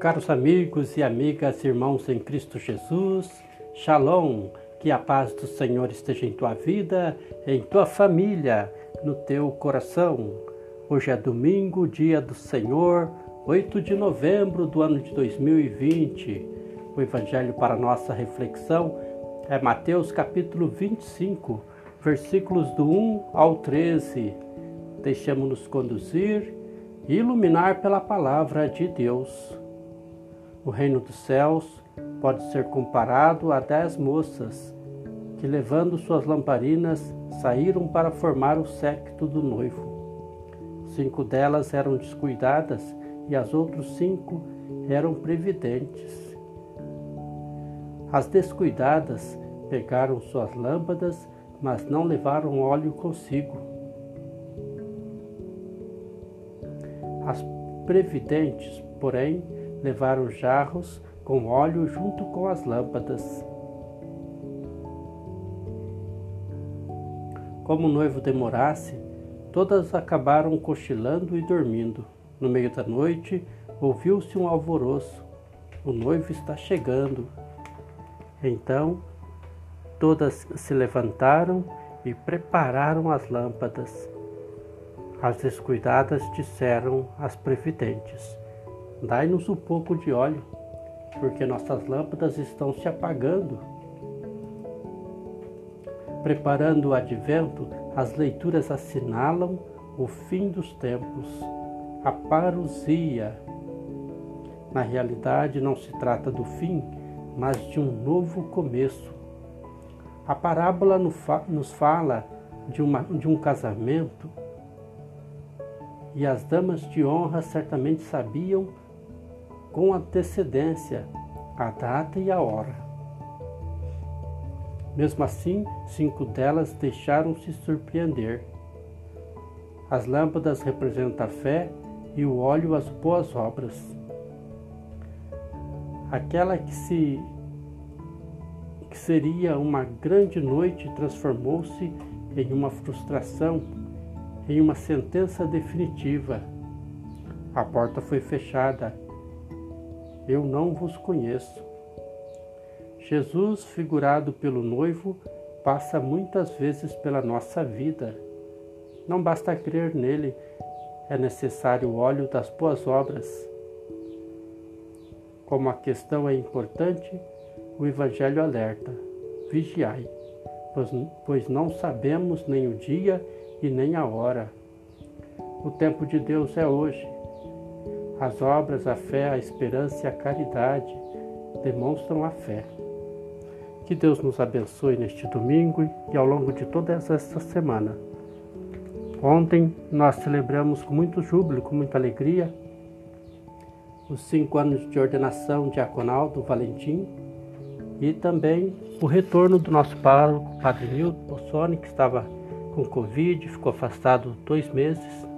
Caros amigos e amigas, irmãos em Cristo Jesus, Shalom, que a paz do Senhor esteja em tua vida, em tua família, no teu coração. Hoje é domingo, dia do Senhor, 8 de novembro do ano de 2020. O evangelho para nossa reflexão é Mateus capítulo 25, versículos do 1 ao 13. Deixamos-nos conduzir e iluminar pela palavra de Deus. O reino dos céus pode ser comparado a dez moças que, levando suas lamparinas, saíram para formar o séquito do noivo. Cinco delas eram descuidadas e as outras cinco eram previdentes. As descuidadas pegaram suas lâmpadas, mas não levaram óleo consigo. As previdentes, porém, levaram jarros com óleo junto com as lâmpadas. Como o noivo demorasse, todas acabaram cochilando e dormindo. No meio da noite, ouviu-se um alvoroço. O noivo está chegando. Então, todas se levantaram e prepararam as lâmpadas. As descuidadas disseram às previdentes: Dai-nos um pouco de óleo, porque nossas lâmpadas estão se apagando. Preparando o advento, as leituras assinalam o fim dos tempos, a parousia. Na realidade, não se trata do fim, mas de um novo começo. A parábola nos fala de, uma, de um casamento e as damas de honra certamente sabiam com antecedência a data e a hora. Mesmo assim, cinco delas deixaram-se surpreender. As lâmpadas representam a fé e o óleo as boas obras. Aquela que se que seria uma grande noite transformou-se em uma frustração, em uma sentença definitiva. A porta foi fechada eu não vos conheço. Jesus, figurado pelo noivo, passa muitas vezes pela nossa vida. Não basta crer nele, é necessário o óleo das boas obras. Como a questão é importante, o Evangelho alerta: vigiai, pois não sabemos nem o dia e nem a hora. O tempo de Deus é hoje. As obras, a fé, a esperança e a caridade demonstram a fé. Que Deus nos abençoe neste domingo e ao longo de toda esta semana. Ontem nós celebramos com muito júbilo, com muita alegria, os cinco anos de ordenação diaconal do Valentim e também o retorno do nosso pároco, Padre Nilton Bossoni, que estava com Covid, ficou afastado dois meses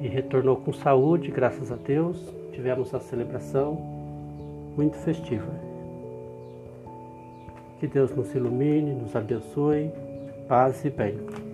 e retornou com saúde, graças a Deus. Tivemos a celebração muito festiva. Que Deus nos ilumine, nos abençoe, paz e bem.